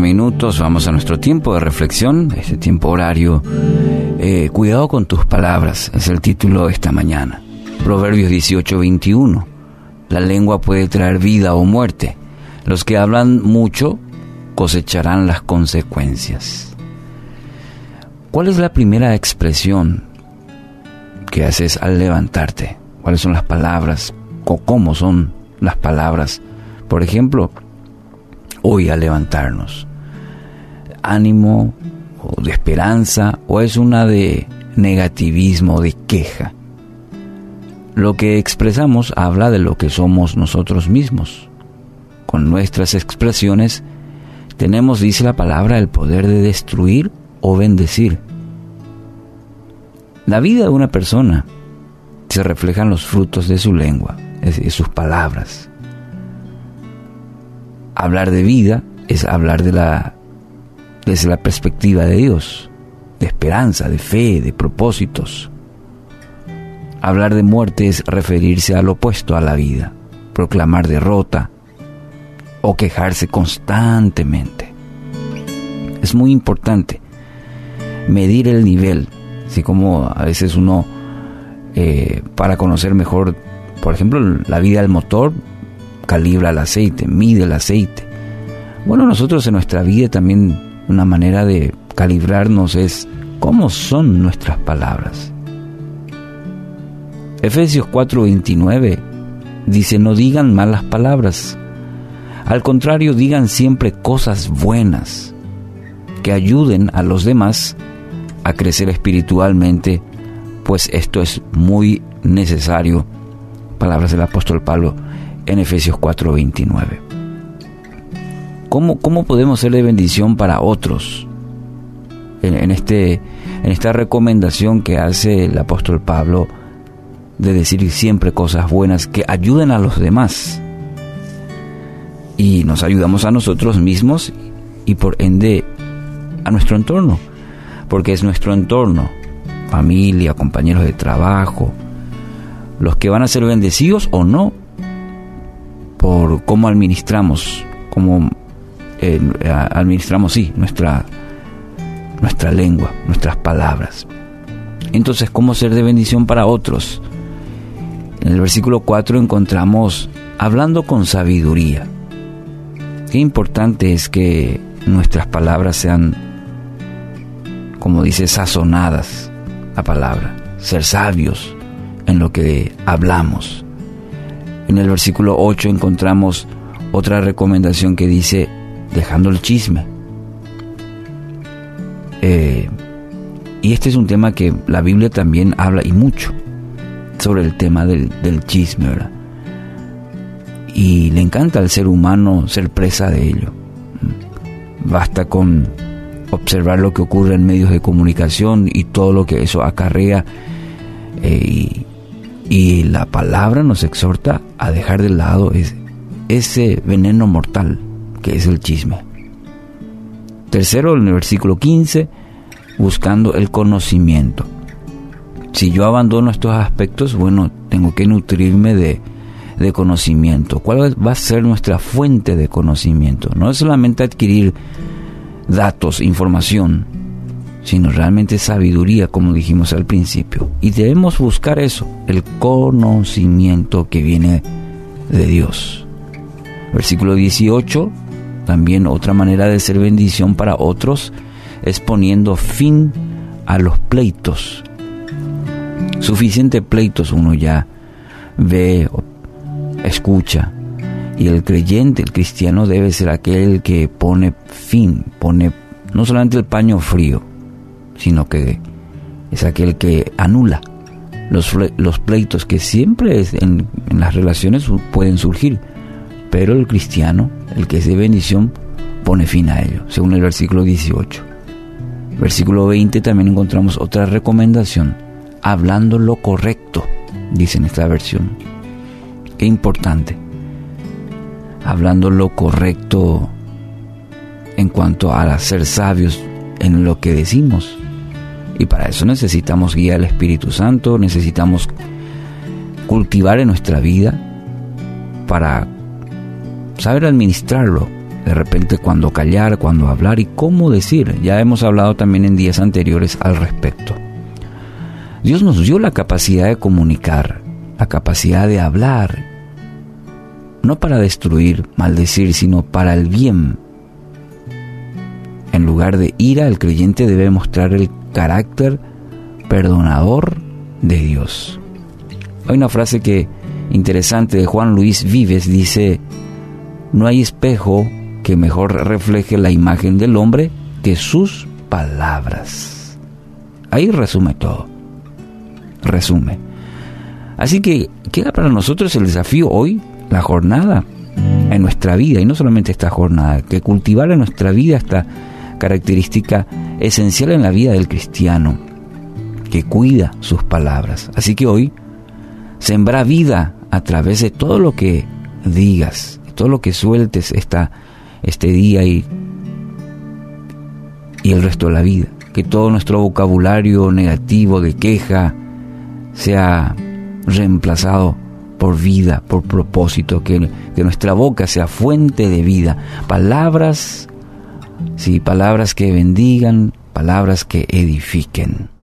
minutos, vamos a nuestro tiempo de reflexión, este tiempo horario. Eh, cuidado con tus palabras, es el título de esta mañana. Proverbios 18, 21. La lengua puede traer vida o muerte. Los que hablan mucho cosecharán las consecuencias. ¿Cuál es la primera expresión que haces al levantarte? ¿Cuáles son las palabras? ¿O cómo son las palabras? Por ejemplo, hoy al levantarnos? ¿Ánimo o de esperanza o es una de negativismo, de queja? Lo que expresamos habla de lo que somos nosotros mismos. Con nuestras expresiones tenemos, dice la palabra, el poder de destruir o bendecir. La vida de una persona se refleja en los frutos de su lengua, de sus palabras hablar de vida es hablar de la desde la perspectiva de Dios, de esperanza, de fe, de propósitos. Hablar de muerte es referirse al opuesto a la vida, proclamar derrota o quejarse constantemente. Es muy importante medir el nivel, así como a veces uno, eh, para conocer mejor, por ejemplo, la vida del motor, calibra el aceite, mide el aceite. Bueno, nosotros en nuestra vida también una manera de calibrarnos es cómo son nuestras palabras. Efesios 4:29 dice, no digan malas palabras, al contrario digan siempre cosas buenas que ayuden a los demás a crecer espiritualmente, pues esto es muy necesario. Palabras del apóstol Pablo en Efesios 4:29. ¿Cómo, ¿Cómo podemos ser de bendición para otros? En, este, en esta recomendación que hace el apóstol Pablo de decir siempre cosas buenas que ayuden a los demás. Y nos ayudamos a nosotros mismos y por ende a nuestro entorno, porque es nuestro entorno, familia, compañeros de trabajo, los que van a ser bendecidos o no por cómo administramos, cómo eh, administramos, sí, nuestra, nuestra lengua, nuestras palabras. Entonces, ¿cómo ser de bendición para otros? En el versículo 4 encontramos hablando con sabiduría. Qué importante es que nuestras palabras sean, como dice, sazonadas, la palabra, ser sabios en lo que hablamos. En el versículo 8 encontramos otra recomendación que dice, dejando el chisme. Eh, y este es un tema que la Biblia también habla y mucho sobre el tema del, del chisme, ¿verdad? Y le encanta al ser humano ser presa de ello. Basta con observar lo que ocurre en medios de comunicación y todo lo que eso acarrea eh, y, la palabra nos exhorta a dejar de lado ese veneno mortal que es el chisme. Tercero, en el versículo 15, buscando el conocimiento. Si yo abandono estos aspectos, bueno, tengo que nutrirme de, de conocimiento. ¿Cuál va a ser nuestra fuente de conocimiento? No es solamente adquirir datos, información, sino realmente sabiduría, como dijimos al principio. Y debemos buscar eso, el conocimiento que viene de Dios. Versículo 18, también otra manera de ser bendición para otros es poniendo fin a los pleitos. Suficiente pleitos uno ya ve, escucha. Y el creyente, el cristiano debe ser aquel que pone fin, pone no solamente el paño frío, sino que es aquel que anula los, los pleitos que siempre en, en las relaciones pueden surgir, pero el cristiano, el que es de bendición, pone fin a ello, según el versículo 18. Versículo 20 también encontramos otra recomendación, hablando lo correcto, dice en esta versión. Qué importante. Hablando lo correcto en cuanto a ser sabios en lo que decimos. Y para eso necesitamos guía del Espíritu Santo, necesitamos cultivar en nuestra vida para saber administrarlo. De repente cuando callar, cuando hablar y cómo decir. Ya hemos hablado también en días anteriores al respecto. Dios nos dio la capacidad de comunicar, la capacidad de hablar, no para destruir, maldecir, sino para el bien. En lugar de ira, el creyente debe mostrar el carácter perdonador de Dios. Hay una frase que interesante de Juan Luis Vives dice, no hay espejo que mejor refleje la imagen del hombre que sus palabras. Ahí resume todo. Resume. Así que queda para nosotros el desafío hoy, la jornada, en nuestra vida, y no solamente esta jornada, que cultivar en nuestra vida esta característica esencial en la vida del cristiano, que cuida sus palabras. Así que hoy, sembra vida a través de todo lo que digas, todo lo que sueltes esta, este día y, y el resto de la vida. Que todo nuestro vocabulario negativo de queja sea reemplazado por vida, por propósito, que, que nuestra boca sea fuente de vida. Palabras, sí, palabras que bendigan, palabras que edifiquen.